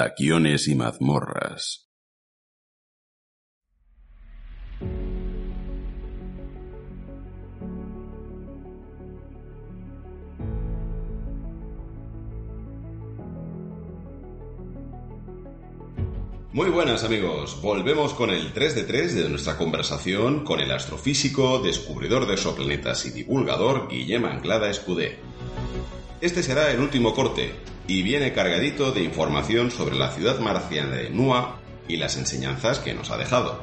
Taquiones y mazmorras. Muy buenas amigos, volvemos con el 3 de 3 de nuestra conversación con el astrofísico, descubridor de exoplanetas y divulgador Guillem Anglada Escudé. Este será el último corte y viene cargadito de información sobre la ciudad marciana de Nua y las enseñanzas que nos ha dejado.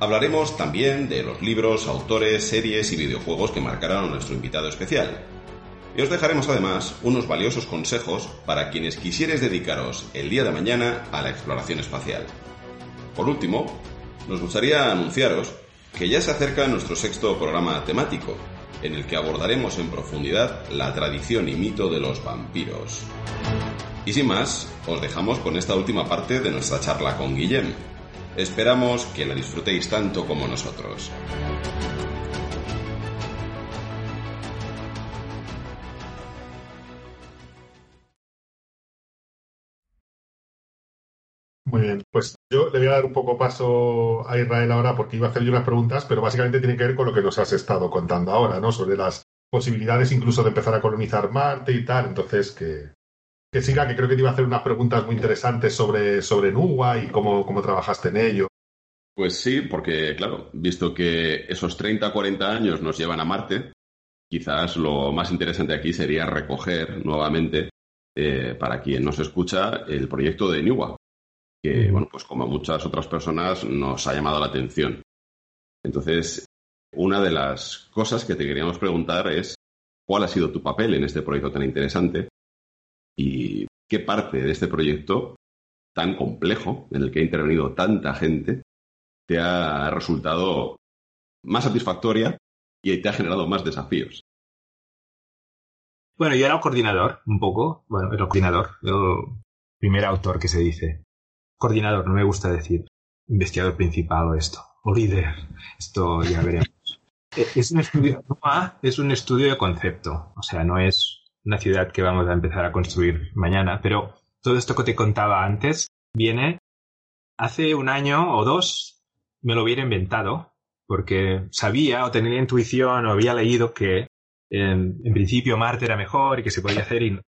Hablaremos también de los libros, autores, series y videojuegos que marcaron a nuestro invitado especial, y os dejaremos además unos valiosos consejos para quienes quisierais dedicaros el día de mañana a la exploración espacial. Por último, nos gustaría anunciaros que ya se acerca nuestro sexto programa temático, en el que abordaremos en profundidad la tradición y mito de los vampiros. Y sin más, os dejamos con esta última parte de nuestra charla con Guillem. Esperamos que la disfrutéis tanto como nosotros. Muy bien, pues yo le voy a dar un poco paso a Israel ahora porque iba a hacerle unas preguntas, pero básicamente tiene que ver con lo que nos has estado contando ahora, ¿no? Sobre las posibilidades incluso de empezar a colonizar Marte y tal. Entonces, que, que siga, que creo que te iba a hacer unas preguntas muy interesantes sobre, sobre NUA y cómo, cómo trabajaste en ello. Pues sí, porque claro, visto que esos 30, 40 años nos llevan a Marte, quizás lo más interesante aquí sería recoger nuevamente, eh, para quien nos escucha, el proyecto de NUA, que, bueno, pues como muchas otras personas nos ha llamado la atención. Entonces, una de las cosas que te queríamos preguntar es cuál ha sido tu papel en este proyecto tan interesante y qué parte de este proyecto tan complejo, en el que ha intervenido tanta gente, te ha resultado más satisfactoria y te ha generado más desafíos. Bueno, yo era coordinador, un poco. Bueno, el coordinador, el primer autor que se dice coordinador, no me gusta decir investigador principal o esto, o líder, esto ya veremos. E, es un estudio, es un estudio de concepto, o sea, no es una ciudad que vamos a empezar a construir mañana, pero todo esto que te contaba antes viene hace un año o dos, me lo hubiera inventado, porque sabía o tenía intuición o había leído que en, principio Marte era mejor y que se podía hacer. Y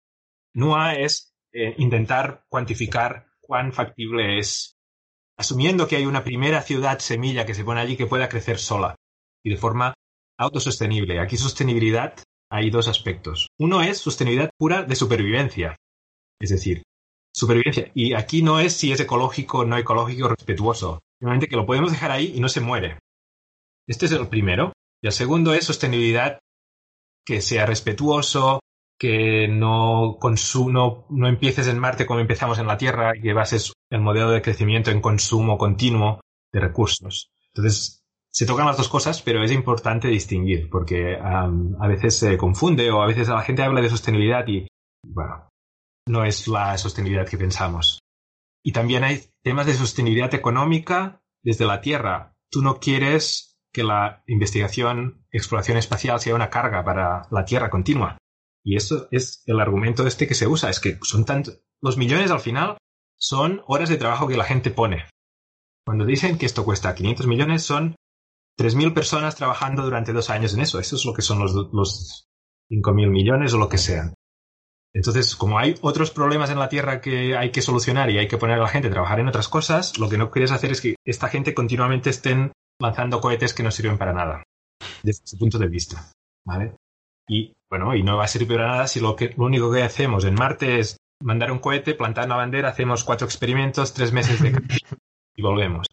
NUA es eh, intentar cuantificar cuán factible es, asumiendo que hay una primera ciudad semilla que se pone allí que pueda crecer sola y de forma autosostenible. Aquí sostenibilidad hay dos aspectos. Uno es sostenibilidad pura de supervivencia, es decir, supervivencia. Y aquí no es si es ecológico no ecológico, respetuoso. Simplemente que lo podemos dejar ahí y no se muere. Este es el primero. Y el segundo es sostenibilidad que sea respetuoso, que no, no, no empieces en Marte como empezamos en la Tierra y que bases el modelo de crecimiento en consumo continuo de recursos. Entonces, se tocan las dos cosas, pero es importante distinguir porque a veces se confunde o a veces la gente habla de sostenibilidad y, bueno, no es la sostenibilidad que pensamos. Y también hay temas de sostenibilidad económica desde la Tierra. Tú no quieres que la investigación, exploración espacial sea una carga para la Tierra continua. Y eso es el argumento este que se usa, es que son tantos... Los millones al final son horas de trabajo que la gente pone. Cuando dicen que esto cuesta 500 millones, son 3.000 personas trabajando durante dos años en eso. Eso es lo que son los, los 5.000 millones o lo que sea. Entonces, como hay otros problemas en la Tierra que hay que solucionar y hay que poner a la gente a trabajar en otras cosas, lo que no quieres hacer es que esta gente continuamente estén lanzando cohetes que no sirven para nada, desde ese punto de vista. ¿vale? Y bueno, y no va a servir para nada si lo, que, lo único que hacemos en Marte es mandar un cohete, plantar una bandera, hacemos cuatro experimentos, tres meses de y volvemos.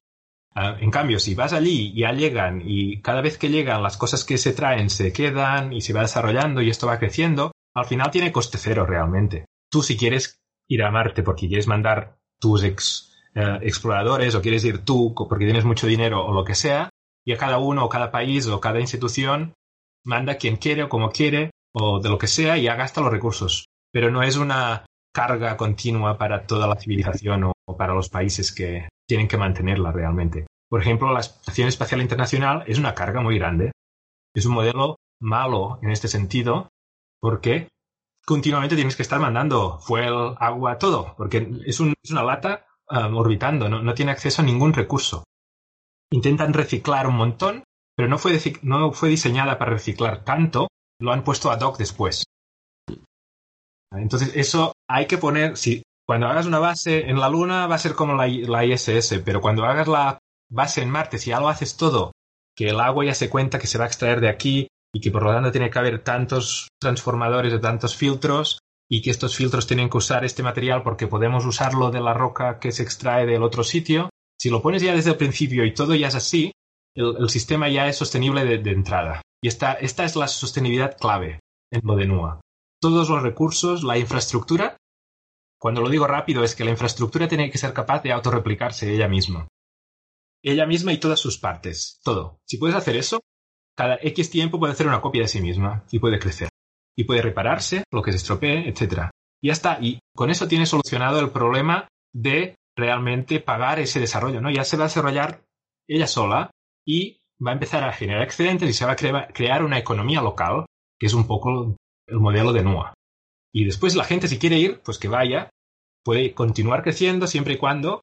Ah, en cambio, si vas allí y ya llegan y cada vez que llegan las cosas que se traen se quedan y se va desarrollando y esto va creciendo, al final tiene coste cero realmente. Tú si quieres ir a Marte porque quieres mandar tus ex, eh, exploradores o quieres ir tú porque tienes mucho dinero o lo que sea, y a cada uno o cada país o cada institución manda quien quiere o como quiere o de lo que sea ya gasta los recursos. Pero no es una carga continua para toda la civilización o, para los países que tienen que mantenerla realmente. Por ejemplo, la Estación Espacial Internacional es una carga muy grande. Es un modelo malo en este sentido porque continuamente tienes que estar mandando fuel, agua, todo, porque es, una lata um, orbitando, no, tiene acceso a ningún recurso. Intentan reciclar un montón, pero no fue, no fue diseñada para reciclar tanto, lo han puesto ad hoc después. Entonces, eso hay que poner, si cuando hagas una base en la Luna va a ser como la, la ISS, pero cuando hagas la base en Marte, si ya lo haces todo, que el agua ya se cuenta que se va a extraer de aquí, y que por lo tanto tiene que haber tantos transformadores de tantos filtros y que estos filtros tienen que usar este material porque podemos usarlo de la roca que se extrae del otro sitio. Si lo pones ya desde el principio y todo ya es así, el, sistema ya es sostenible de, entrada. Y esta, esta es la sostenibilidad clave en lo de NUA. Todos los recursos, la infraestructura, cuando lo digo rápido es que la infraestructura tiene que ser capaz de autorreplicarse ella misma. Ella misma y todas sus partes, todo. Si puedes hacer eso, cada X tiempo puede hacer una copia de sí misma y puede crecer. Y puede repararse lo que se estropee, etc. Y ya está. Y con eso tiene solucionado el problema de realmente pagar ese desarrollo, ¿no? Ya se va a desarrollar ella sola y va a empezar a generar excedentes y se va a crear una economía local, que es un poco el modelo de NUA. Y después la gente, si quiere ir, pues que vaya, puede continuar creciendo siempre y cuando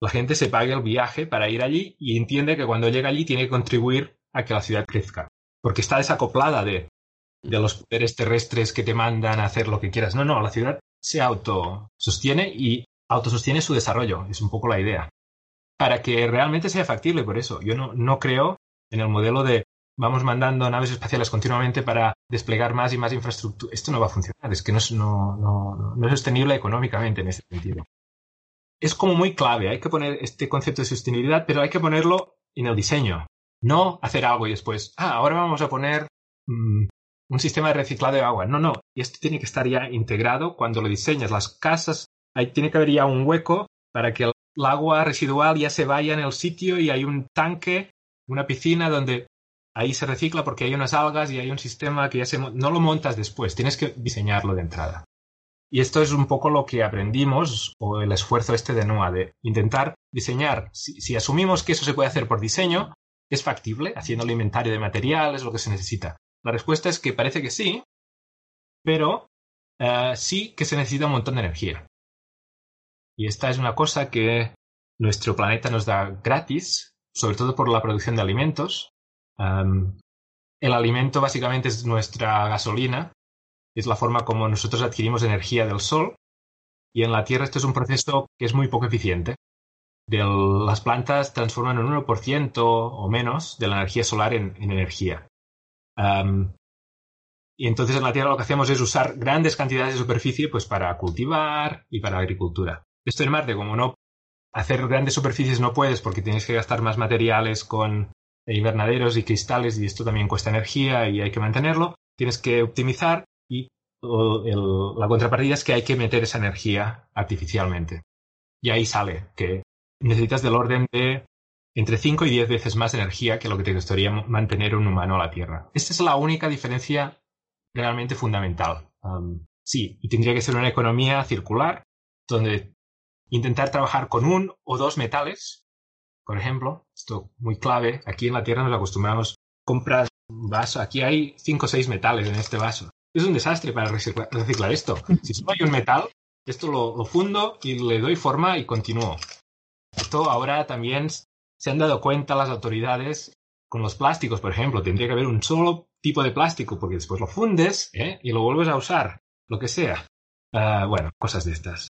la gente se pague el viaje para ir allí y entiende que cuando llega allí tiene que contribuir a que la ciudad crezca. Porque está desacoplada de, de los poderes terrestres que te mandan a hacer lo que quieras. No, no, la ciudad se autosostiene y autosostiene su desarrollo. Es un poco la idea. Para que realmente sea factible, por eso. Yo no, no creo en el modelo de vamos mandando naves espaciales continuamente para desplegar más y más infraestructura. Esto no va a funcionar. Es que no es, no, no, no sostenible económicamente en ese sentido. Es como muy clave. Hay que poner este concepto de sostenibilidad, pero hay que ponerlo en el diseño. No hacer algo y después, ah, ahora vamos a poner mm, un sistema de reciclado de agua. No, no. Y esto tiene que estar ya integrado cuando lo diseñas. Las casas, ahí tiene que haber ya un hueco para que el agua residual ya se vaya en el sitio y hay un tanque, una piscina donde ahí se recicla porque hay unas algas y hay un sistema que ya se... No lo montas después, tienes que diseñarlo de entrada. Y esto es un poco lo que aprendimos, o el esfuerzo este de NOAA, de intentar diseñar. si, asumimos que eso se puede hacer por diseño, ¿Es factible haciendo el inventario de materiales, lo que se necesita? La respuesta es que parece que sí, pero eh, sí que se necesita un montón de energía. Y esta es una cosa que nuestro planeta nos da gratis, sobre todo por la producción de alimentos. el alimento básicamente es nuestra gasolina, es la forma como nosotros adquirimos energía del sol, y en la Tierra esto es un proceso que es muy poco eficiente las plantas transforman un 1% o menos de la energía solar en, energía. y entonces en la Tierra lo que hacemos es usar grandes cantidades de superficie pues, para cultivar y para agricultura. Esto en Marte, como no hacer grandes superficies no puedes porque tienes que gastar más materiales con invernaderos y cristales y esto también cuesta energía y hay que mantenerlo, tienes que optimizar y la contrapartida es que hay que meter esa energía artificialmente. Y ahí sale que necesitas del orden de entre 5 y 10 veces más energía que lo que te costaría mantener un humano a la Tierra. Esta es la única diferencia realmente fundamental. sí, y tendría que ser una economía circular, donde intentar trabajar con un o dos metales, por ejemplo, esto muy clave, aquí en la Tierra nos acostumbramos, comprar un vaso, aquí hay 5 o 6 metales en este vaso. Es un desastre para reciclar, esto. Si solo hay un metal, esto lo fundo y le doy forma y continúo. Esto ahora también se han dado cuenta las autoridades con los plásticos, por ejemplo. Tendría que haber un solo tipo de plástico porque después lo fundes ¿eh? y lo vuelves a usar, lo que sea. Ah, bueno, cosas de estas.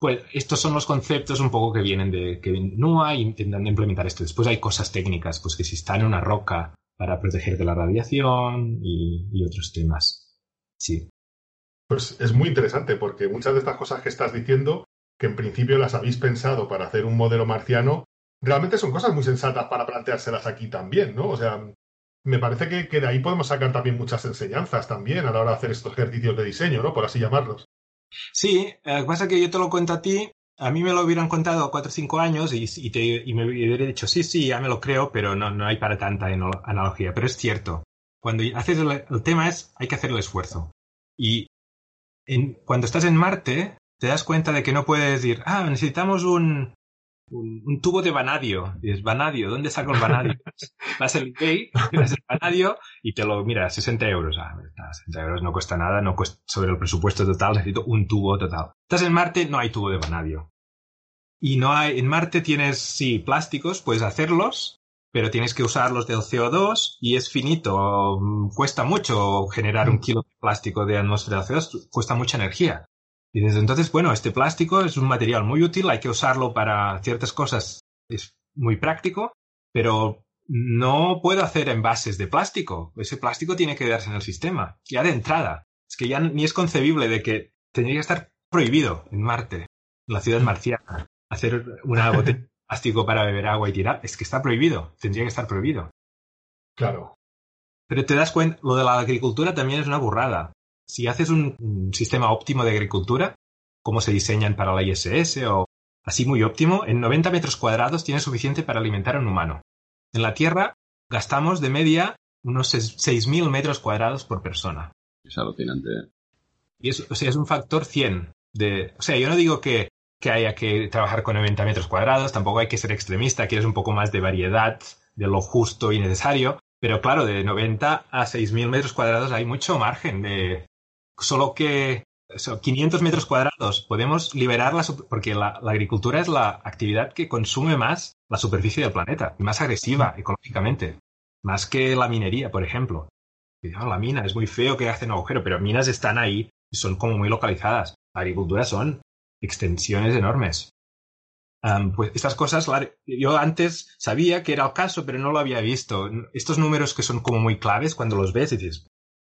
Pues estos son los conceptos un poco que vienen de que NUA intentando implementar esto. Después hay cosas técnicas, pues que si está en una roca para proteger de la radiación y, y otros temas. Sí. Pues es muy interesante porque muchas de estas cosas que estás diciendo que en principio las habéis pensado para hacer un modelo marciano, realmente son cosas muy sensatas para planteárselas aquí también, ¿no? O sea, me parece que, de ahí podemos sacar también muchas enseñanzas también a la hora de hacer estos ejercicios de diseño, ¿no? Por así llamarlos. Sí, lo que pasa es que yo te lo cuento a ti, a mí me lo hubieran contado cuatro o cinco años y, me hubiera dicho, sí, sí, ya me lo creo, pero no, no hay para tanta analogía. Pero es cierto, cuando haces el, tema es, hay que hacer el esfuerzo. Y en, cuando estás en Marte, te das cuenta de que no puedes decir, ah, necesitamos un, un, tubo de vanadio. Y es vanadio, ¿dónde saco el vanadio? Vas al eBay, miras el vanadio y te lo, mira, 60 euros. Ah, 60 euros no cuesta nada, no cuesta, sobre el presupuesto total necesito un tubo total. Estás en Marte, no hay tubo de vanadio. Y no hay, en Marte tienes, sí, plásticos, puedes hacerlos, pero tienes que usarlos del CO2 y es finito. Cuesta mucho generar un kilo de plástico de atmósfera de CO2, cuesta mucha energía. Y desde entonces, bueno, este plástico es un material muy útil, hay que usarlo para ciertas cosas, es muy práctico, pero no puedo hacer envases de plástico. Ese plástico tiene que quedarse en el sistema, ya de entrada. Es que ya ni es concebible de que tendría que estar prohibido en Marte, en la ciudad marciana, hacer una botella de plástico para beber agua y tirar. Es que está prohibido, tendría que estar prohibido. Claro. Pero te das cuenta, lo de la agricultura también es una burrada si haces un, sistema óptimo de agricultura, como se diseñan para la ISS o así muy óptimo, en 90 metros cuadrados tiene suficiente para alimentar a un humano. En la Tierra gastamos de media unos 6.000 metros cuadrados por persona. Es alucinante. Y es, o sea, es un factor 100. De, o sea, yo no digo que, que haya que trabajar con 90 metros cuadrados, tampoco hay que ser extremista, quieres un poco más de variedad, de lo justo y necesario, pero claro, de 90 a 6.000 metros cuadrados hay mucho margen de, solo que 500 metros cuadrados podemos liberar porque la, agricultura es la actividad que consume más la superficie del planeta más agresiva ecológicamente, más que la minería, por ejemplo. la mina es muy feo que hacen agujero, pero minas están ahí y son como muy localizadas. La agricultura son extensiones enormes. pues estas cosas, yo antes sabía que era el caso, pero no lo había visto. Estos números que son como muy claves, cuando los ves dices,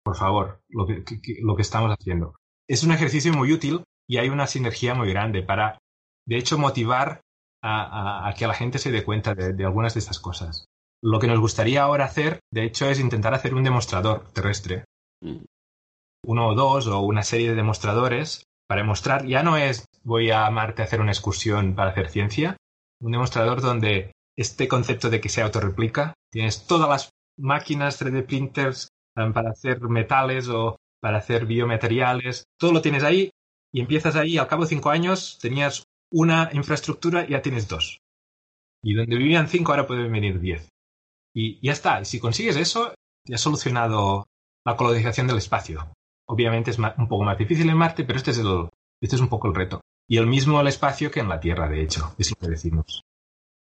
por favor, lo que, lo que estamos haciendo. Es un ejercicio muy útil y hay una sinergia muy grande para, de hecho, motivar a, que la gente se dé cuenta de, algunas de estas cosas. Lo que nos gustaría ahora hacer, de hecho, es intentar hacer un demostrador terrestre. Mm. Uno o dos o una serie de demostradores para demostrar, ya no es voy a Marte a hacer una excursión para hacer ciencia, un demostrador donde este concepto de que se autorreplica, tienes todas las máquinas 3D printers para hacer metales o para hacer biomateriales. Todo lo tienes ahí y empiezas ahí. Al cabo de cinco años tenías una infraestructura y ya tienes dos. Y donde vivían cinco ahora pueden venir diez. Y ya está. Y si consigues eso, ya has solucionado la colonización del espacio. Obviamente es un poco más difícil en Marte, pero este es, el, este es un poco el reto. Y el mismo el espacio que en la Tierra, de hecho, es lo que decimos.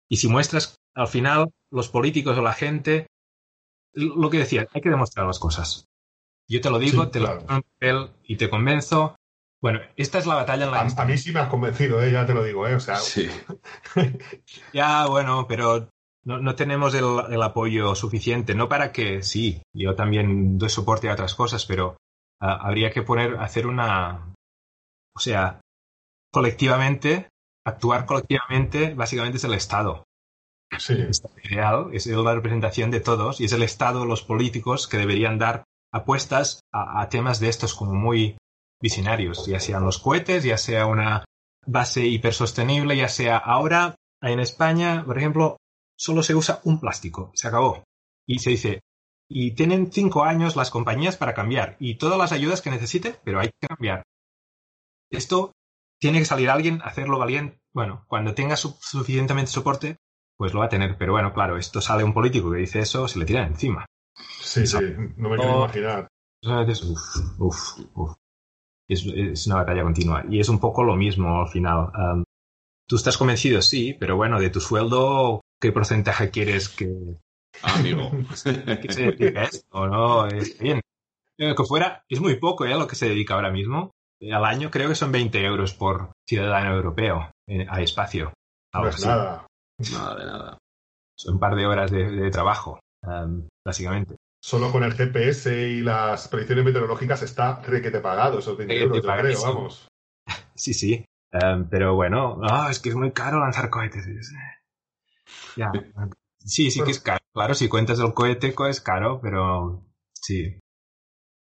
Y si muestras al final los políticos o la gente lo que decía, hay que demostrar las cosas. Yo te lo digo, te lo pongo en y te convenzo. Bueno, esta es la batalla en la a, a mí sí me has convencido, ¿eh? ya te lo digo, ¿eh? O sea... Sí. ya, bueno, pero no, tenemos el, apoyo suficiente. No para que, sí, yo también doy soporte a otras cosas, pero ah, habría que poner, hacer una... O sea, colectivamente, actuar colectivamente, básicamente es el Estado. Sí. ideal es la representación de todos y es el Estado, los políticos que deberían dar apuestas a, temas de estos como muy visionarios, ya sean los cohetes, ya sea una base hipersostenible, ya sea ahora en España, por ejemplo, solo se usa un plástico, se acabó. Y se dice, y tienen cinco años las compañías para cambiar y todas las ayudas que necesite, pero hay que cambiar. Esto tiene que salir alguien a hacerlo valiente. Bueno, cuando tenga suficientemente soporte, pues lo va a tener. Pero bueno, claro, esto sale un político que dice eso, se le tira encima. Sí, sí, no me quiero imaginar. Es, una batalla continua. Y es un poco lo mismo al final. Tú estás convencido, sí, pero bueno, de tu sueldo, ¿qué porcentaje quieres que... Amigo. que se dedique a esto? ¿no? Es bien. Que fuera, es muy poco ¿eh? lo que se dedica ahora mismo. Al año creo que son 20 euros por ciudadano europeo eh, a espacio. No es nada. Nada de nada. Son un par de horas de, trabajo, básicamente. Solo con el GPS y las predicciones meteorológicas está requete pagado, esos 20 euros, creo, vamos. Sí, sí. pero bueno, es que es muy caro lanzar cohetes. Ya. Sí, sí que es caro. Claro, si cuentas el cohete, es caro, pero sí.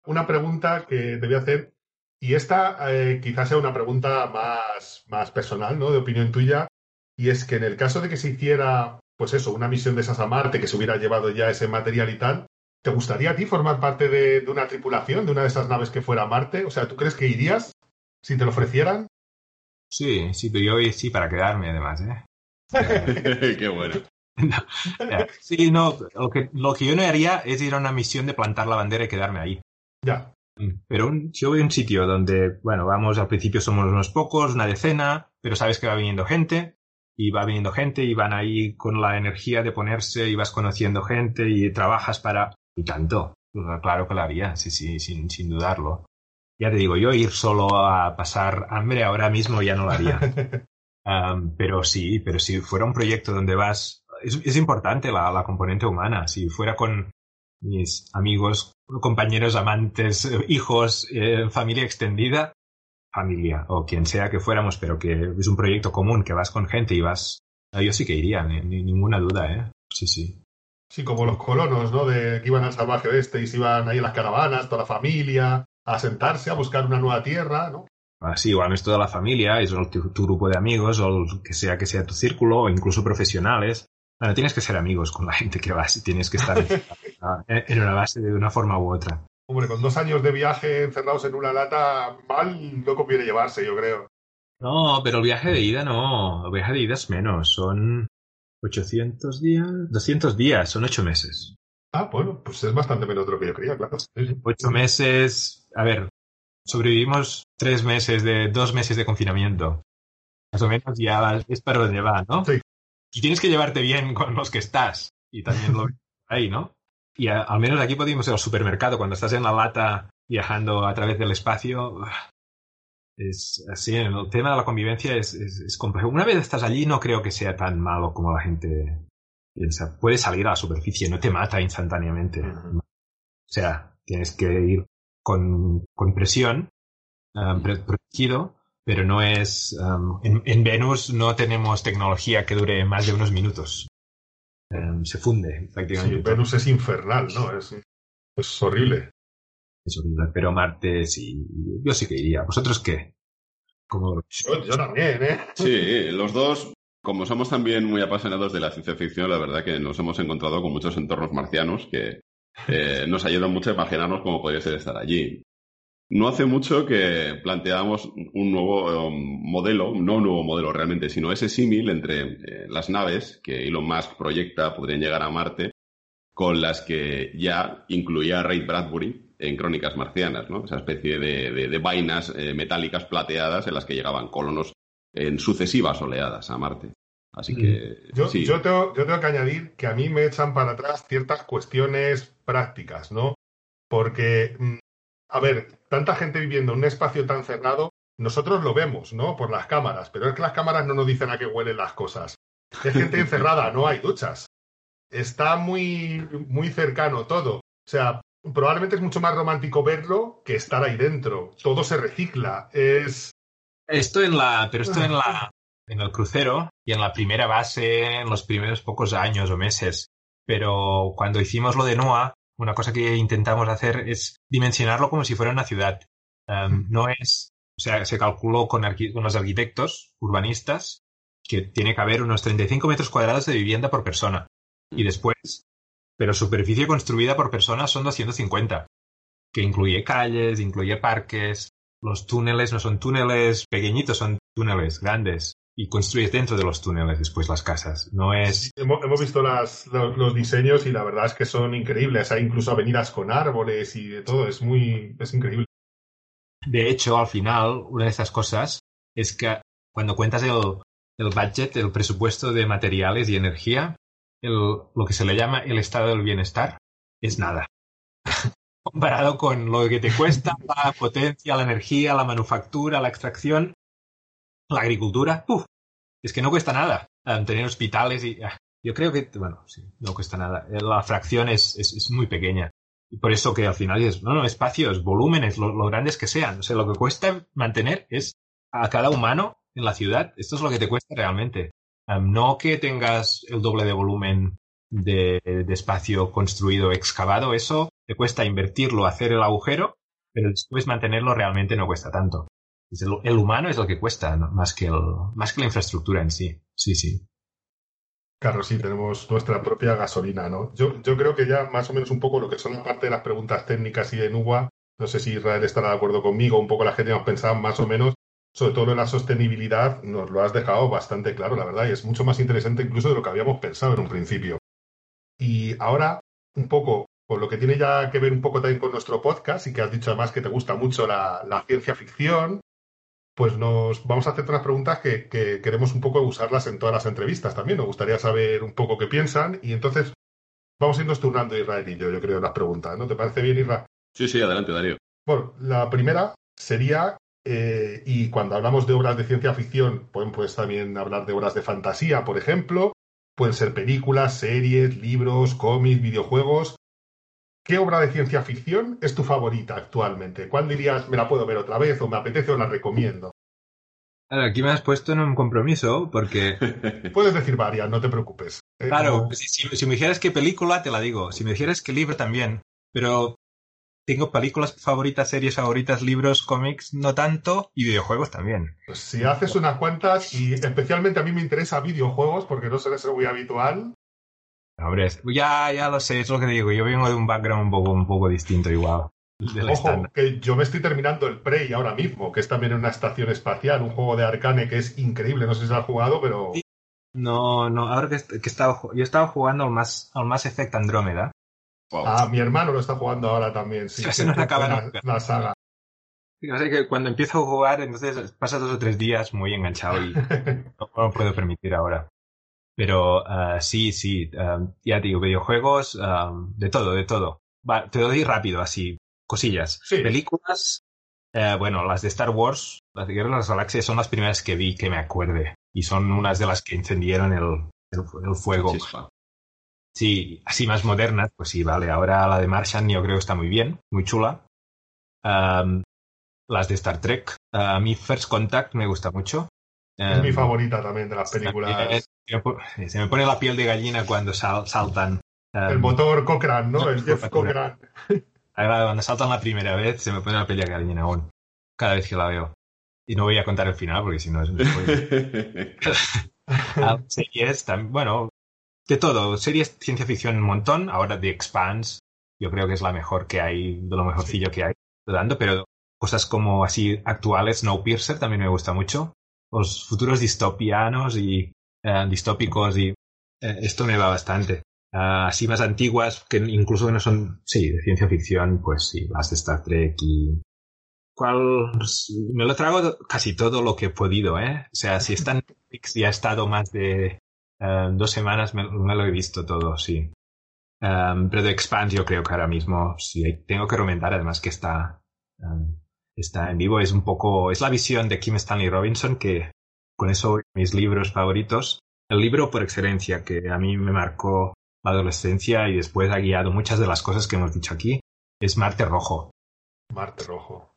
Una pregunta que te voy a hacer, y esta eh, quizás sea una pregunta más, más personal, ¿no? De opinión tuya. Y es que en el caso de que se hiciera, pues eso, una misión de esas a Marte, que se hubiera llevado ya ese material y tal, ¿te gustaría a ti formar parte de, una tripulación, de una de esas naves que fuera a Marte? O sea, ¿tú crees que irías si te lo ofrecieran? Sí, sí, pero yo sí para quedarme además, ¿eh? Qué bueno. sí, no, lo que, lo que yo no haría es ir a una misión de plantar la bandera y quedarme ahí. Ya. Pero un, yo voy a un sitio donde, bueno, vamos, al principio somos unos pocos, una decena, pero sabes que va viniendo gente, y va viniendo gente, y van ahí con la energía de ponerse, y vas conociendo gente, y trabajas para... Y tanto. Claro que lo haría, sí, sí, sin, sin dudarlo. Ya te digo, yo ir solo a pasar hambre ahora mismo ya no lo haría. Um, pero sí, pero si fuera un proyecto donde vas, es, es importante la, la, componente humana. Si fuera con mis amigos, compañeros, amantes, hijos, eh, familia extendida, familia o quien sea que fuéramos, pero que es un proyecto común, que vas con gente y vas, yo sí que iría, ni, ni ninguna duda, ¿eh? Sí, sí. Sí, como los colonos, ¿no? De que iban al salvaje oeste y se iban ahí en las caravanas, toda la familia, a sentarse, a buscar una nueva tierra, ¿no? Así, igual no es toda la familia, es tu, tu, grupo de amigos, o que sea que sea tu círculo, o incluso profesionales. Bueno, tienes que ser amigos con la gente que vas y tienes que estar en una base de una forma u otra. Hombre, con dos años de viaje encerrados en una lata, mal no conviene llevarse, yo creo. No, pero el viaje de ida no, el viaje de ida es menos, son 800 días, 200 días, son 8 meses. Ah, bueno, pues es bastante menos de lo que yo creía, claro. 8 meses, a ver, sobrevivimos 3 meses de, 2 meses de confinamiento. Más o menos ya es para donde va, ¿no? Sí. Y tienes que llevarte bien con los que estás. Y también lo ahí, ¿no? Y a, al menos aquí podemos ir al supermercado cuando estás en la lata viajando a través del espacio. Es así, el tema de la convivencia es, es, es, complejo. Una vez estás allí, no creo que sea tan malo como la gente piensa. Puedes salir a la superficie, no te mata instantáneamente. Uh -huh. O sea, tienes que ir con, con presión, um, protegido, pero no es. Um, en, en, Venus no tenemos tecnología que dure más de unos minutos. Um, se funde prácticamente. Sí, Venus es infernal, ¿no? Es, es horrible. Es horrible, pero Marte sí. Yo sí que iría. ¿Vosotros qué? ¿Cómo... Yo, yo también, ¿eh? Sí, los dos como somos también muy apasionados de la ciencia ficción, la verdad que nos hemos encontrado con muchos entornos marcianos que eh, nos ayudan mucho a imaginarnos cómo podría ser estar allí. No hace mucho que planteábamos un nuevo um, modelo, no un nuevo modelo realmente, sino ese símil entre eh, las naves que Elon Musk proyecta podrían llegar a Marte con las que ya incluía Ray Bradbury en Crónicas Marcianas, ¿no? Esa especie de, de, de vainas eh, metálicas plateadas en las que llegaban colonos en sucesivas oleadas a Marte. Así que. Yo, sí. yo, tengo, yo tengo que añadir que a mí me echan para atrás ciertas cuestiones prácticas, ¿no? Porque, a ver, tanta gente viviendo en un espacio tan cerrado, nosotros lo vemos, ¿no? Por las cámaras, pero es que las cámaras no nos dicen a qué huelen las cosas. Es gente encerrada, no hay duchas. Está muy, muy cercano todo. O sea, probablemente es mucho más romántico verlo que estar ahí dentro. Todo se recicla. Es, esto en la, pero esto en la, en el crucero y en la primera base en los primeros pocos años o meses. Pero cuando hicimos lo de NOAA, una cosa que intentamos hacer es dimensionarlo como si fuera una ciudad. Um, no es, o sea, se calculó con, con los arquitectos urbanistas que tiene que haber unos 35 metros cuadrados de vivienda por persona. Y después, pero superficie construida por persona son 250, que incluye calles, incluye parques, los túneles no son túneles pequeñitos, son túneles grandes. Y construyes dentro de los túneles después las casas. No es. Sí, hemos, hemos, visto las, los, los, diseños y la verdad es que son increíbles. Hay incluso avenidas con árboles y de todo. Es muy. Es increíble. De hecho, al final, una de estas cosas es que cuando cuentas el, el budget, el presupuesto de materiales y energía, el, lo que se le llama el estado del bienestar es nada comparado con lo que te cuesta la potencia, la energía, la manufactura, la extracción, la agricultura. Uf, es que no cuesta nada um, tener hospitales y ah, yo creo que, bueno, sí, no cuesta nada. La fracción es, es, muy pequeña. Y por eso que al final es, no, no, espacios, volúmenes, lo, grandes que sean. O sea, lo que cuesta mantener es a cada humano en la ciudad. Esto es lo que te cuesta realmente. Um, no que tengas el doble de volumen de espacio construido, excavado, eso te cuesta invertirlo, hacer el agujero, pero después mantenerlo realmente no cuesta tanto. El, humano es lo que cuesta, ¿no? más, que más que la infraestructura en sí. Sí, sí. Claro, sí, tenemos nuestra propia gasolina, ¿no? Yo, yo creo que ya más o menos un poco lo que son la parte de las preguntas técnicas y de NUA, no sé si Israel estará de acuerdo conmigo, un poco la gente hemos pensado más o menos sobre todo en la sostenibilidad, nos lo has dejado bastante claro, la verdad, y es mucho más interesante incluso de lo que habíamos pensado en un principio. Y ahora, un poco, por lo que tiene ya que ver un poco también con nuestro podcast, y que has dicho además que te gusta mucho la ciencia ficción, pues nos vamos a hacer unas preguntas que, que, queremos un poco usarlas en todas las entrevistas también. Nos gustaría saber un poco qué piensan, y entonces vamos a irnos turnando Israel y yo, yo creo, las preguntas. ¿No te parece bien, Israel? Sí, sí, adelante, Darío. Bueno, la primera sería eh, y cuando hablamos de obras de ciencia ficción, pueden pues también hablar de obras de fantasía, por ejemplo. Pueden ser películas, series, libros, cómics, videojuegos. ¿Qué obra de ciencia ficción es tu favorita actualmente? ¿Cuál dirías, me la puedo ver otra vez o me apetece o la recomiendo? aquí me has puesto en un compromiso porque... Puedes decir varias, no te preocupes. Eh, claro, si, si, me dijeras qué película, te la digo. Si me dijeras qué libro, también. Pero tengo películas favoritas, series favoritas, libros, cómics, no tanto, y videojuegos también. Pues si haces unas cuantas, y especialmente a mí me interesa videojuegos, porque no suele ser muy habitual. Hombre, ya, ya lo sé, es lo que digo, yo vengo de un background un poco, un poco distinto igual. Ojo, que yo me estoy terminando el Prey ahora mismo, que es también una estación espacial, un juego de Arcane que es increíble, no sé si se ha jugado, pero... No, no, ahora que, que he estado, yo he estado jugando al más, al más Effect Andrómeda, Ah, mi hermano lo está jugando ahora también. Sí, se nos acaba la, la, saga. que cuando empiezo a jugar, entonces pasa dos o tres días muy enganchado y no, lo puedo permitir ahora. Pero uh, sí, sí, uh, ya digo, videojuegos, uh, de todo, de todo. Va, te doy rápido, así, cosillas. Sí. Películas, eh, bueno, las de Star Wars, las de Guerra de las Galaxias son las primeras que vi que me acuerde. Y son unas de las que encendieron el, el, el fuego. Sí, así más modernas, pues sí, vale. Ahora la de Martian yo creo que está muy bien, muy chula. las de Star Trek. A mí First Contact me gusta mucho. Es mi favorita también de las películas. Se me pone la piel de gallina cuando saltan. el motor Cochrane, ¿no? El Jeff Cochrane. Cuando saltan la primera vez se me pone la piel de gallina aún. Cada vez que la veo. Y no voy a contar el final porque si no es un series también, bueno, de todo, series ciencia ficción un montón, ahora The Expanse, yo creo que es la mejor que hay, de lo mejorcillo que hay, dando, pero cosas como así actuales, Snowpiercer también me gusta mucho, los futuros distopianos y eh, distópicos y eh, esto me va bastante. Uh, así más antiguas, que incluso que no son, sí, de ciencia ficción, pues sí, las de Star Trek y... ¿Cuál? Me lo trago casi todo lo que he podido, ¿eh? O sea, si está en Netflix y ha estado más de eh, dos semanas me, lo he visto todo, sí. Um, pero de Expand yo creo que ahora mismo sí tengo que comentar además que está, um, está en vivo. Es un poco, es la visión de Kim Stanley Robinson que con eso mis libros favoritos. El libro por excelencia que a mí me marcó la adolescencia y después ha guiado muchas de las cosas que hemos dicho aquí es Marte Rojo. Marte Rojo.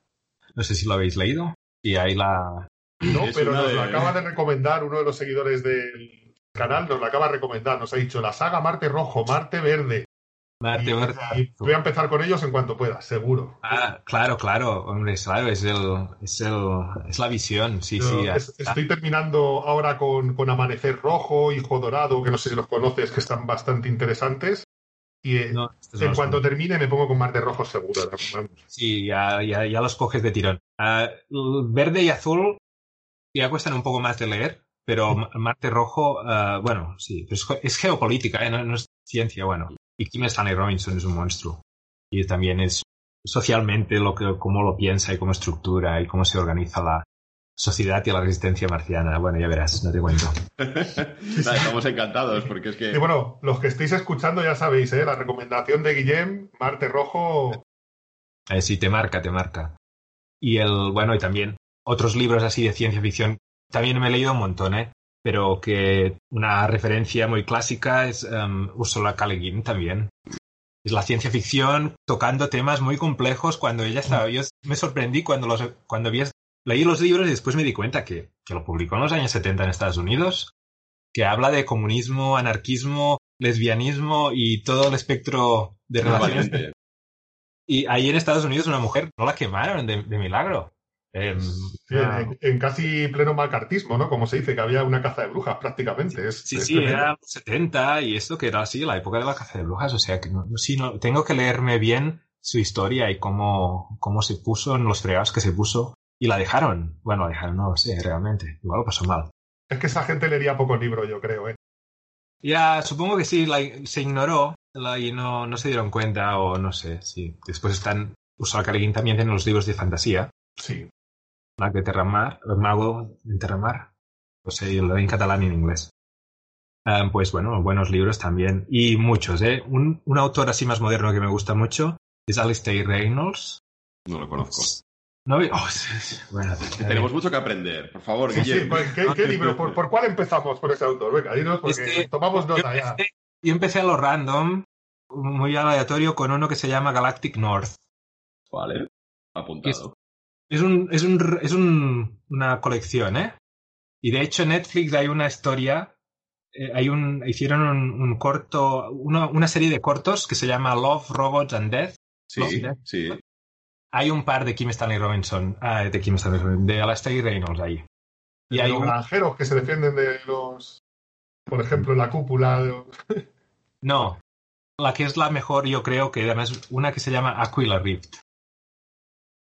No sé si lo habéis leído. Y ahí la... No, pero nos lo acaba de recomendar uno de los seguidores del, canal nos la acaba de recomendar, nos ha dicho la saga Marte Rojo, Marte Verde. Marte. Y voy a empezar con ellos en cuanto pueda, seguro. Ah, claro, claro, hombre, claro, es el, es el, es la visión, sí, sí. estoy terminando ahora con, con, Amanecer Rojo, Hijo Dorado, que no sé si los conoces, que están bastante interesantes. Y eh, en cuanto termine me pongo con Marte Rojo seguro. Sí, ya, ya, ya, los coges de tirón. Uh, verde y azul ya cuestan un poco más de leer, pero Marte Rojo, uh, bueno, sí, es, es geopolítica, ¿eh? no, no, es ciencia, bueno. Y Kim Stanley Robinson es un monstruo. Y también es socialmente lo que, cómo lo piensa y cómo estructura y cómo se organiza la sociedad y la resistencia marciana. Bueno, ya verás, no te cuento. Estamos encantados porque es que... Y bueno, los que estéis escuchando ya sabéis, ¿eh? La recomendación de Guillem, Marte Rojo... Eh, sí, te marca, te marca. Y el, bueno, y también otros libros así de ciencia ficción también me he leído un montón, ¿eh? Pero que una referencia muy clásica es um, Ursula K. Le Guin también. Es la ciencia ficción tocando temas muy complejos cuando ella estaba. Yo me sorprendí cuando, los, cuando vi, leí los libros y después me di cuenta que, que lo publicó en los años 70 en Estados Unidos, que habla de comunismo, anarquismo, lesbianismo y todo el espectro de relaciones. Y ahí en Estados Unidos una mujer no la quemaron de milagro. En, casi pleno macartismo, ¿no? Como se dice, que había una caza de brujas prácticamente. sí, sí, era 70 y esto que era así, la época de la caza de brujas. O sea, que no, sí, no, tengo que leerme bien su historia y cómo, cómo se puso en los fregados que se puso y la dejaron. Bueno, la dejaron, no lo sé, realmente. Igual lo pasó mal. Es que esa gente leería poco libro, yo creo, ¿eh? Ya, supongo que sí, la, se ignoró la, y no, no se dieron cuenta, o no sé, sí. Después están. Usual Carguín también tiene los libros de fantasía. Sí. Mag de Terramar, el mago de Terramar. O sea, lo en catalán y en inglés. Um, pues bueno, buenos libros también. Y muchos, ¿eh? Un, un autor así más moderno que me gusta mucho es Alistair Reynolds. No lo conozco. No, oh. Bueno, Tenemos mucho que aprender. Por favor, Sí, sí, Guillermo. ¿Qué, qué libro? ¿Por, por cuál empezamos por ese autor? Venga, dinos, porque Este, tomamos yo, nota ya. yo empecé a lo random, muy aleatorio, con uno que se llama Galactic North. Vale. Apuntado. Es, un, es, un, es un, una colección, ¿eh? Y de hecho en Netflix hay una historia, eh, hay un, hicieron un, un corto, una, una serie de cortos que se llama Love, Robots and Death. Sí, sí. Hay un par de Kim Stanley Robinson, ah, de Kim Stanley Robinson, de Alastair Reynolds ahí. Y De hay los un, granjeros que se defienden de los. Por ejemplo, la cúpula. de- no, la que es la mejor yo creo que además una que se llama Aquila Rift.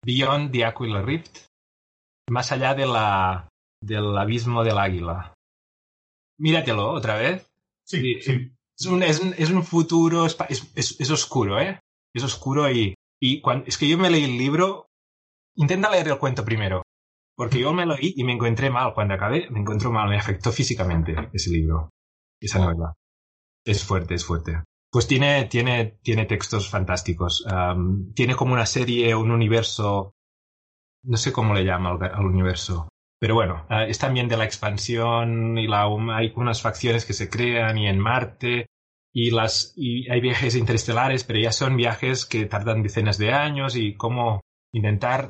Beyond the Aquila Rift. Más allá de la, del abismo del águila. Míratelo otra vez. Sí, Sí. Es un, es un, es un futuro, es, oscuro, ¿eh? Es oscuro y, y cuan- es que yo me leí el libro, intenta leer el cuento primero, porque yo me lo leí y me encontré mal, cuando acabé me encontré mal, me afectó físicamente ese libro, esa novela. Es fuerte, es fuerte. Pues tiene, tiene, tiene textos fantásticos, Am, tiene como una serie, un universo, no sé cómo le llama al, al universo, pero bueno, ah, es también de la expansión y la, hay unas facciones que se crean y en Marte y las y hay viajes interestelares, pero ya son viajes que tardan decenas de años y cómo intentar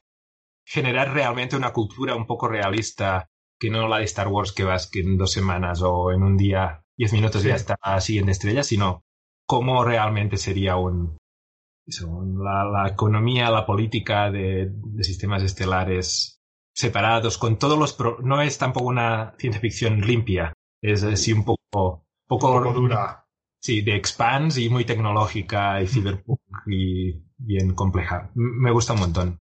generar realmente una cultura un poco realista que no la de Star Wars que vas que en dos semanas o en un día, diez minutos Sí. ya está siguiente estrella, sino cómo realmente sería un la, la economía, la política de, de sistemas estelares separados, con todos los... pro- no es tampoco una ciencia ficción limpia, es así un poco... poco, Un poco dura. Sí, de expanse y muy tecnológica y cyberpunk y bien compleja. Me gusta un montón.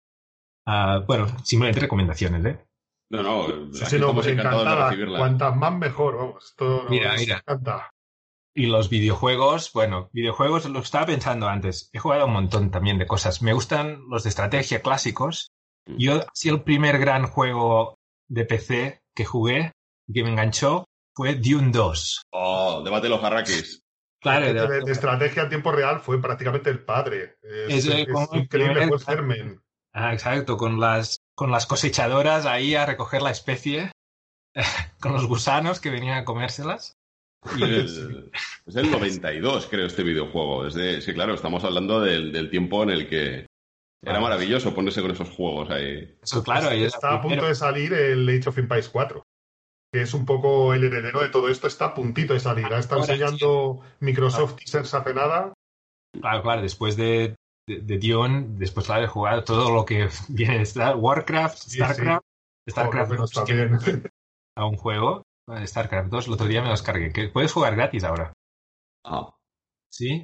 Ah, bueno, simplemente recomendaciones, ¿eh? No, no. Sí, no, pues de encantada. recibirla. Cuantas más mejor, vamos. Esto Mira, nos mira. encanta. Y los videojuegos, bueno, videojuegos lo estaba pensando antes. He jugado un montón también de cosas. Me gustan los de estrategia clásicos. Yo, si el primer gran juego de PC que jugué y que me enganchó fue Dune 2. Oh, debate los jarraquis. Claro, de, de- de estrategia a tiempo real fue prácticamente el padre. Es, Es, eh, es increíble, primer- fue. Ah, exacto, con las, con las cosechadoras ahí a recoger la especie, con los gusanos que venían a comérselas. Y, El- es el 92, creo, este videojuego. Desde, sí, claro, estamos hablando del, del tiempo en el que era maravilloso ponerse con esos juegos ahí. eso, claro, y es Está a punto de salir el Age of Empires 4, que es un poco el heredero de todo esto. Está a puntito de salir. Ahora está Ahora, enseñando Microsoft teasers hace nada. Claro, claro, después de, de, de Dune, después claro, de jugar todo lo que viene de Star- Warcraft, Sí, StarCraft, Joder, StarCraft pero 2, está que bien. a un juego, StarCraft 2, el otro día me los cargué, que puedes jugar gratis ahora, Ah, ¿sí?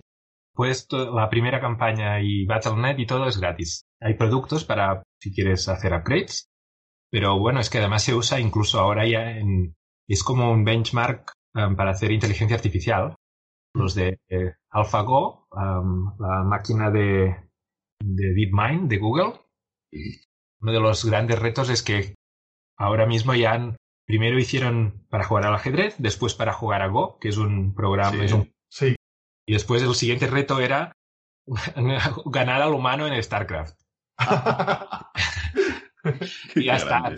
Puedes, to- la primera campaña y Battle.net y todo es gratis. Hay productos para si quieres hacer upgrades, pero bueno, es que además se usa incluso ahora ya en, es como un benchmark um, para hacer inteligencia artificial. Los de eh, AlphaGo, um, la máquina de, de DeepMind de Google. Uno de los grandes retos es que ahora mismo ya han, primero hicieron para jugar al ajedrez, después para jugar a Go, que es un programa, Sí. es un Sí, y después el siguiente reto era ganar al humano en StarCraft. Y ya está.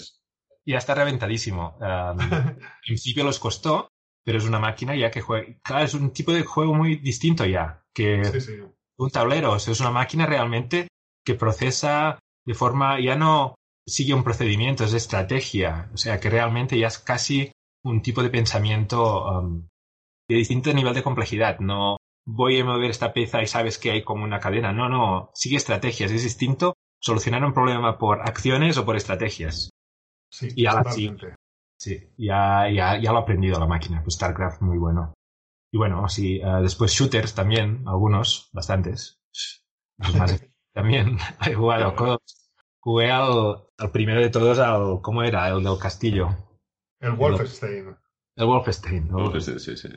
ya está reventadísimo. Um, al principio los costó, pero es una máquina ya que juega. Claro, es un tipo de juego muy distinto ya. Que sí, sí. un tablero. O sea, es una máquina realmente que procesa de forma. Ya no sigue un procedimiento, es estrategia. O sea, que realmente ya es casi un tipo de pensamiento um, de distinto nivel de complejidad. No voy a mover esta pieza y sabes que hay como una cadena. No, no. Sigue estrategias. Es distinto solucionar un problema por acciones o por estrategias. Sí, Y ahora totalmente. Sí, ya, ya, ya lo ha aprendido la máquina. Pues StarCraft muy bueno. Y bueno, sí, eh, después shooters también, algunos, bastantes. Más- también he jugado Jugué al, al primero de todos, al, ¿cómo era? El del castillo. El Wolfenstein. El Wolfenstein. el Wolfenstein, sí, sí.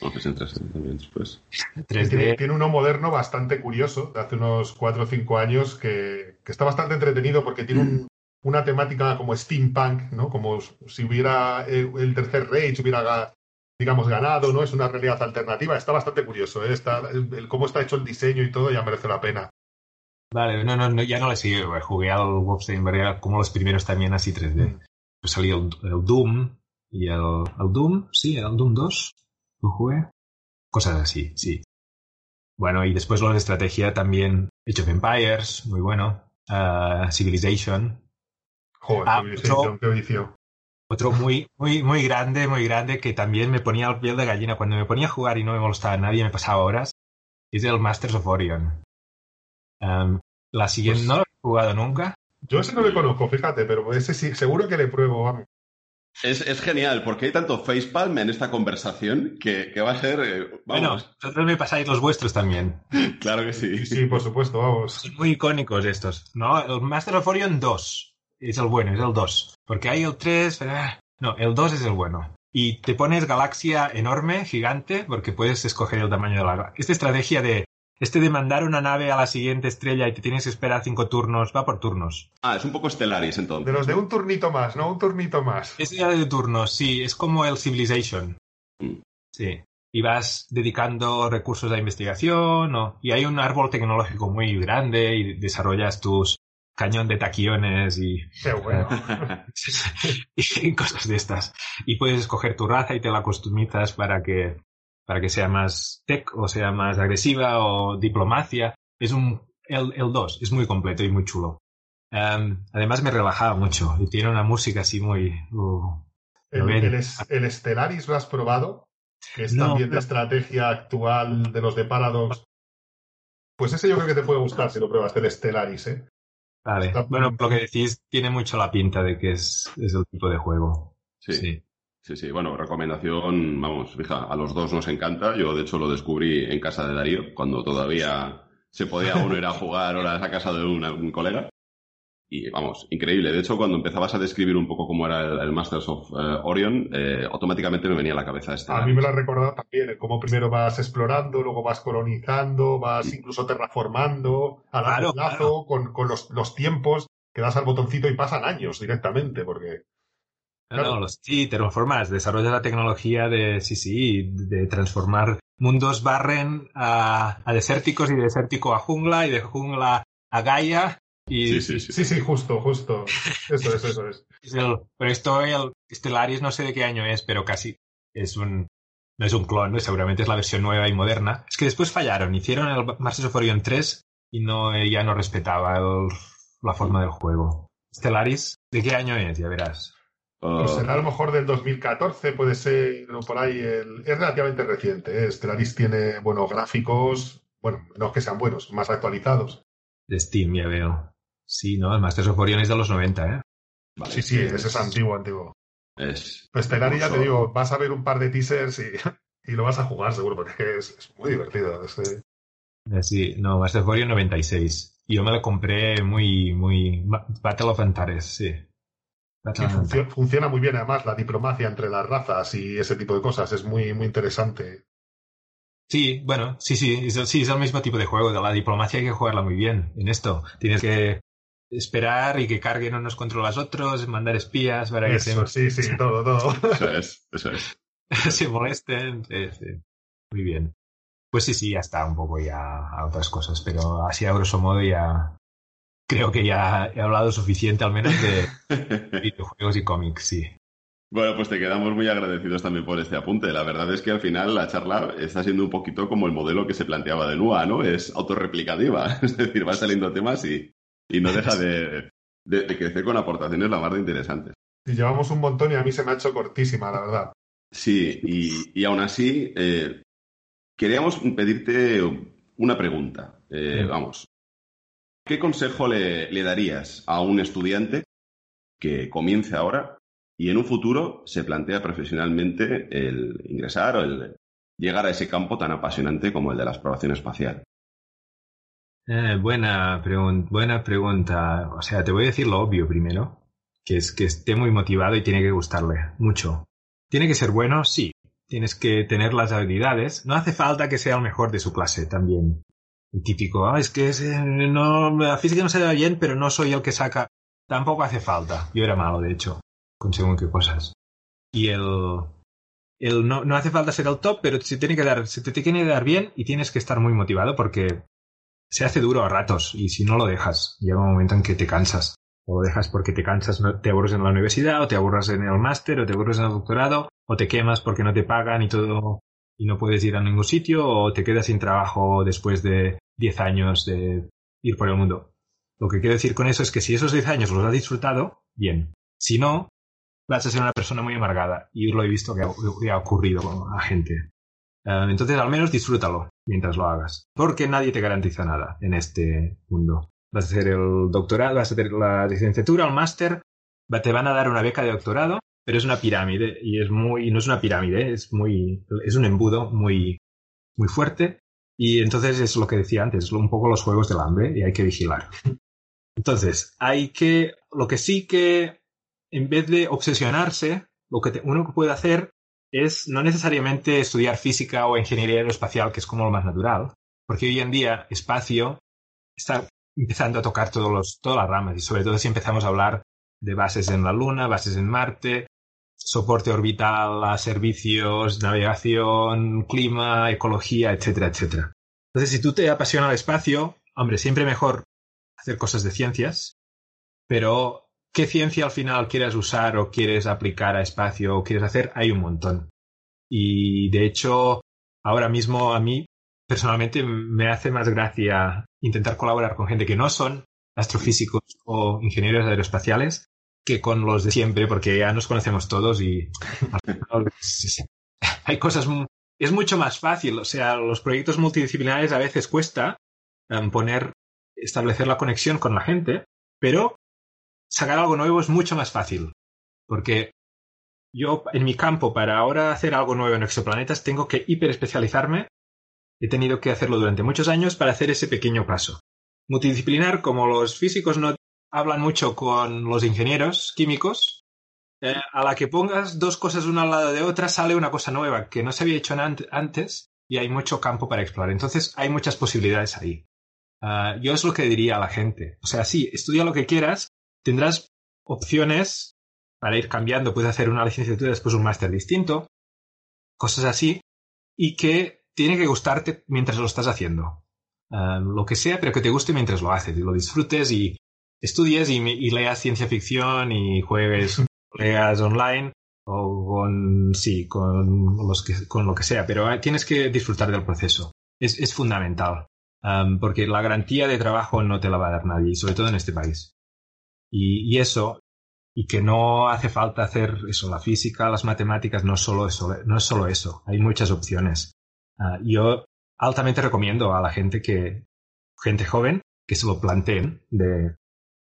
Wolfenstein 3 también después. 3D. Tiene, tiene uno moderno bastante curioso, de hace unos 4 o 5 años, que, que está bastante entretenido porque tiene un- una temática como steampunk, ¿no? Como si hubiera el, el tercer Reich hubiera, ga- digamos, ganado, ¿no? Es una realidad alternativa. Está bastante curioso, ¿eh? Está, el, el cómo está hecho el diseño y todo ya merece la pena. Vale, no, no, no, ya no le güey. Jugué al Wolfenstein, era como los primeros también así 3D. Mm. Pues salió el, el Doom y el, el Doom, sí, el Doom 2. Lo jugué. Cosas así, sí. Bueno, y después los de estrategia también. Age of Empires, muy bueno. Ah, Civilization. Joder, Ah, Civilization, otro- qué vicio. Otro muy, muy, muy grande, muy grande, que también me ponía el piel de gallina. Cuando me ponía a jugar y no me molestaba a nadie, me pasaba horas. Es el Masters of Orion. Am, la siguiente, Pues- no lo he jugado nunca. Yo ese no le conozco, fíjate, pero ese sí, seguro que le pruebo, vamos. Es, es genial, porque hay tanto facepalm en esta conversación que, que va a ser. eh, Bueno, vosotros me pasáis los vuestros también. claro que sí. Sí, sí, por supuesto, vamos. Son muy icónicos estos. No, el Master of Orion 2 es el bueno, es el 2. Porque hay el 3, pero, ah, no, el 2 es el bueno. Y te pones galaxia enorme, gigante, porque puedes escoger el tamaño de la galaxia. Esta estrategia de, este de mandar una nave a la siguiente estrella y te tienes que esperar cinco turnos, va por turnos. Ah, es un poco Stellaris De entonces. los de un turnito más, ¿no? Un turnito más. Es ya de turnos, sí, es como el Civilization. Mm. Sí. Y vas dedicando recursos a investigación, o- y hay un árbol tecnológico muy grande y desarrollas tus cañón de taquiones y, Qué bueno. y cosas de estas. Y puedes escoger tu raza y te la customizas para que, para que sea más tech o sea más agresiva o diplomacia. Es un, el, el 2 es muy completo y muy chulo. Em, además me relajaba mucho y tiene una música así muy... uh, El, el, es- el Stellaris lo has probado, que es No, también de no. estrategia actual de los de Paradox. Pues ese yo creo que te puede gustar si lo pruebas, el Stellaris, ¿eh? Vale. Está- Bueno, lo que decís tiene mucho la pinta de que es, es el tipo de juego. Sí, sí, Sí. sí. Bueno, recomendación, vamos, fija, a los dos nos encanta. Yo, de hecho, lo descubrí en casa de Darío, cuando todavía se podía uno ir a jugar horas a casa de un, un colega. Y vamos, increíble. De hecho, cuando empezabas a describir un poco cómo era el, el Masters of eh, Orion, eh, automáticamente me venía a la cabeza este. A mí me lo ha recordado también, cómo primero vas explorando, luego vas colonizando, vas incluso terraformando a largo Claro, plazo con, con los, los tiempos que das al botoncito y pasan años directamente, porque No, Claro. no, los- sí, transformas, desarrollas la tecnología de, sí, sí, de transformar mundos barren a, a desérticos y de desértico a jungla y de jungla a Gaia. Y Sí, sí, sí. sí, sí, justo, justo. Eso es, eso es. es el- pero esto, el Stellaris, no sé de qué año es, pero casi es un, no es un clon, ¿no? seguramente es la versión nueva y moderna. Es que después fallaron, hicieron el Masters of Orion 3 y no, ya no respetaba el- la forma del juego. Stellaris, ¿de qué año es? Ya verás. Uh, Pues será a lo mejor del 2014, puede ser, o por ahí. el- es relativamente reciente. ¿eh? Stellaris tiene buenos gráficos, bueno, no es que sean buenos, más actualizados. De Steam, ya veo. Sí, ¿no? El Masters of Orion es de los 90, ¿eh? vale, Sí, sí, ese es antiguo, antiguo. Es, Pues Stellaris, ya te digo, vas a ver un par de teasers y, y lo vas a jugar seguro, porque es, es muy divertido. es, eh, Sí, no, Masters of Orion 96. Y yo me lo compré muy, muy... Ba- Battle of Antares, sí. Y funcio- funciona muy bien, además, la diplomacia entre las razas y ese tipo de cosas es muy, muy interesante. Sí, bueno, sí, sí, es, el- sí, es el mismo tipo de juego. De la diplomacia hay que jugarla muy bien en esto. Tienes que esperar y que carguen unos contra los otros, mandar espías para que Eso, sí, sí, todo, todo. eso es, eso es. se, se molesten. Sí, sí. Muy bien. Pues sí, sí, ya está un poco ya a otras cosas, pero así a grosso modo ya creo que ya he hablado suficiente al menos de videojuegos y cómics, sí. Bueno, pues te quedamos muy agradecidos también por este apunte. La verdad es que al final la charla está siendo un poquito como el modelo que se planteaba de NUA, ¿no? Es autorreplicativa. Es decir, van saliendo temas y, y no deja de, de- de crecer con aportaciones la más de interesantes. Y llevamos un montón y a mí se me ha hecho cortísima, la verdad. Sí, y, y aún así, eh, queríamos pedirte una pregunta. Eh, Sí. Vamos, ¿qué consejo le, darías a un estudiante que comience ahora y en un futuro se plantea profesionalmente el ingresar o el llegar a ese campo tan apasionante como el de la exploración espacial? Eh, buena, buena pregunta. O sea, te voy a decir lo obvio primero, que es que esté muy motivado y tiene que gustarle mucho. ¿Tiene que ser bueno? Sí. Tienes que tener las habilidades. No hace falta que sea el mejor de su clase también. Típico, ah, es que eh, no, la física no se da bien, pero no soy el que saca. Tampoco hace falta. Yo era malo, de hecho, con según qué cosas. Y el, el no, no hace falta ser el top, pero se, tiene que dar, se te tiene que dar bien y tienes que estar muy motivado porque se hace duro a ratos y si no lo dejas, llega un momento en que te cansas. O lo dejas porque te cansas, te aburres en la universidad, o te aburres en el máster, o te aburres en el doctorado, o te quemas porque no te pagan y todo, y no puedes ir a ningún sitio, o te quedas sin trabajo después de 10 años de ir por el mundo. Lo que quiero decir con eso es que si esos 10 años los has disfrutado, bien. Si no, vas a ser una persona muy amargada. Y lo he visto que ha, ocurrido a gente. Eh, entonces, al menos disfrútalo mientras lo hagas. Porque nadie te garantiza nada en este mundo. Vas a hacer el doctorado, vas a hacer la licenciatura, el máster, te van a dar una beca de doctorado, pero es una pirámide y es muy, no es una pirámide, es muy, es un embudo muy, muy fuerte y entonces es lo que decía antes, un poco los juegos del hambre y hay que vigilar. Entonces, hay que, lo que sí que, en vez de obsesionarse, lo que uno puede hacer es no necesariamente estudiar física o ingeniería aeroespacial, que es como lo más natural, porque hoy en día espacio está empezando a tocar todos los, todas las ramas y sobre todo si empezamos a hablar de bases en la Luna, bases en Marte, soporte orbital a servicios, navegación, clima, ecología, etcétera, etcétera. Entonces, si tú te apasiona el espacio, hombre, siempre mejor hacer cosas de ciencias, pero qué ciencia al final quieres usar o quieres aplicar a espacio o quieres hacer, hay un montón. Y de hecho, ahora mismo a mí personalmente me hace más gracia intentar colaborar con gente que no son astrofísicos o ingenieros aeroespaciales que con los de siempre, porque ya nos conocemos todos y hay cosas... Es mucho más fácil, o sea, los proyectos multidisciplinares a veces cuesta em, poner, establecer la conexión con la gente, pero sacar algo nuevo es mucho más fácil. Porque yo, en mi campo, para ahora hacer algo nuevo en exoplanetas, tengo que hiperespecializarme. He tenido que hacerlo durante muchos años para hacer ese pequeño paso. Multidisciplinar, como los físicos no hablan mucho con los ingenieros químicos, eh, a la que pongas dos cosas una al lado de otra sale una cosa nueva que no se había hecho antes y hay mucho campo para explorar. Entonces hay muchas posibilidades ahí. Ah, yo es lo que diría a la gente. O sea, sí, estudia lo que quieras, tendrás opciones para ir cambiando. Puedes hacer una licenciatura después un máster distinto, cosas así, y que tiene que gustarte mientras lo estás haciendo. Ah, lo que sea, pero que te guste mientras lo haces y lo disfrutes y estudies y, leas ciencia ficción y juegues, leas online o con, sí, con, los que, con lo que sea, pero tienes que disfrutar del proceso. Es, es fundamental, porque la garantía de trabajo no te la va a dar nadie, sobre todo en este país. Y, y, eso, y que no hace falta hacer eso, la física, las matemáticas, no solo eso, no es solo eso, hay muchas opciones. Uh, yo altamente recomiendo a la gente que, gente joven, que se lo planteen de,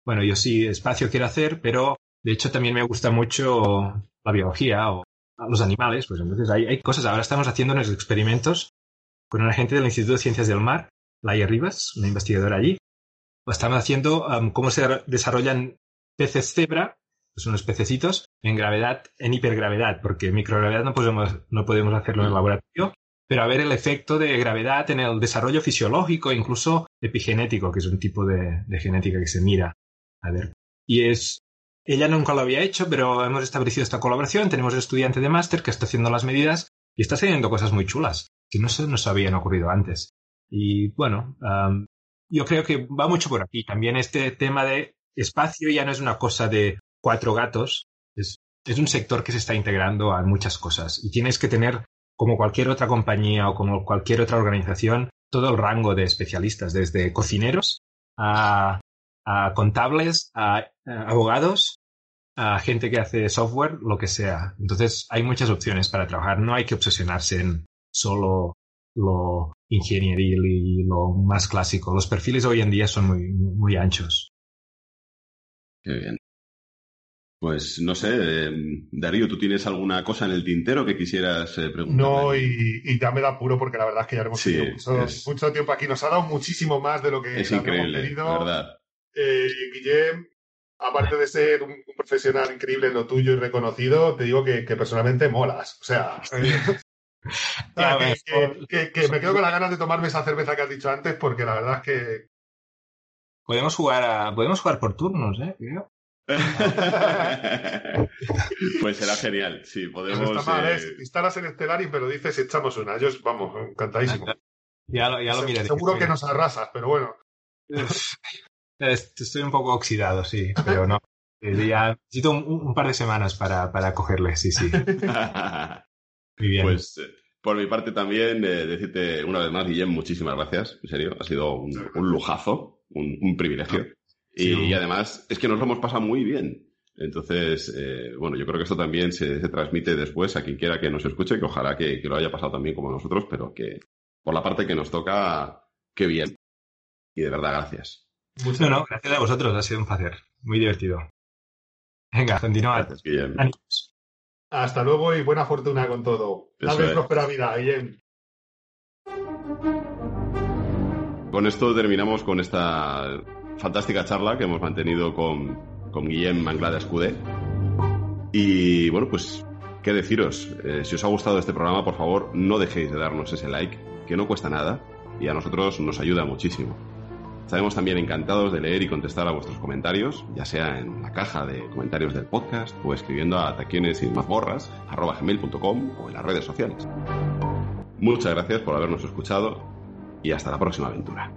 bueno, yo sí, espacio quiero hacer, pero de hecho también me gusta mucho la biología o los animales, pues entonces hay, hay cosas. Ahora estamos haciendo unos experimentos con una gente del Instituto de Ciencias del Mar, Laia Rivas, una investigadora allí. Estamos haciendo um, cómo se desarrollan peces cebra, pues unos pececitos, en gravedad, en hipergravedad, porque en microgravedad no podemos, no podemos hacerlo en el laboratorio, pero a ver el efecto de gravedad en el desarrollo fisiológico, incluso epigenético, que es un tipo de genética que se mira. A ver. Y es. Ella nunca lo había hecho, pero hemos establecido esta colaboración. Tenemos un estudiante de máster que está haciendo las medidas y está haciendo cosas muy chulas que no se nos habían ocurrido antes. Y bueno, yo creo que va mucho por aquí. También este tema de espacio ya no es una cosa de cuatro gatos, es, es un sector que se está integrando a muchas cosas y tienes que tener, como cualquier otra compañía o como cualquier otra organización, todo el rango de especialistas, desde cocineros a a contables, a, abogados, a gente que hace software, lo que sea. Entonces hay muchas opciones para trabajar. No hay que obsesionarse en solo lo ingenieril y lo más clásico. Los perfiles hoy en día son muy, muy anchos. Qué bien. Pues no sé, eh, Darío, ¿tú tienes alguna cosa en el tintero que quisieras eh, preguntar? No, y, y, ya me da puro porque la verdad es que ya hemos Sí, tenido mucho, es- mucho tiempo aquí. Nos ha dado muchísimo más de lo que Es increíble, pedido. la verdad. Eh, Guillem, aparte de ser un, un profesional increíble en lo tuyo y reconocido, te digo que, que personalmente molas. O sea, Ya que, ves, que- que- que me quedo con las ganas de tomarme esa cerveza que has dicho antes porque la verdad es que Podemos jugar a, podemos jugar por turnos, ¿eh? Creo. pues será genial, sí, no podemos... está mal. eh, ¿eh? Instalas en Stellaris, pero dices echamos una. Yo, vamos, encantadísimo. Ya lo, ya lo Se- miraré. Seguro que nos arrasas, pero bueno. Est- Estoy un poco oxidado, sí, pero no. Ya necesito un, un par de semanas para, para cogerle, sí, sí. Muy bien. Pues eh, por mi parte también eh, decirte una vez más, Guillem, muchísimas gracias. En serio, ha sido un, un lujazo, un, un privilegio. Sí, y, un- y además es que nos lo hemos pasado muy bien. Entonces, eh, bueno, yo creo que esto también se, se transmite después a quien quiera que nos escuche, que ojalá que, que lo haya pasado también como nosotros, pero que por la parte que nos toca, qué bien. Y de verdad, gracias. Muchas no, no, gracias a vosotros, ha sido un placer. Muy divertido. Venga, continuad. Gracias, Guillem. Ánimos. Hasta luego y buena fortuna con todo. Es. próspera vida, Guillem. Con esto terminamos con esta fantástica charla que hemos mantenido con, con Guillem Manglada Escudé. Y bueno, pues, ¿qué deciros? Eh, si os ha gustado este programa, por favor, no dejéis de darnos ese like, que no cuesta nada y a nosotros nos ayuda muchísimo. Estaremos también encantados de leer y contestar a vuestros comentarios, ya sea en la caja de comentarios del podcast o escribiendo a taquiones y o en las redes sociales. Muchas gracias por habernos escuchado y hasta la próxima aventura.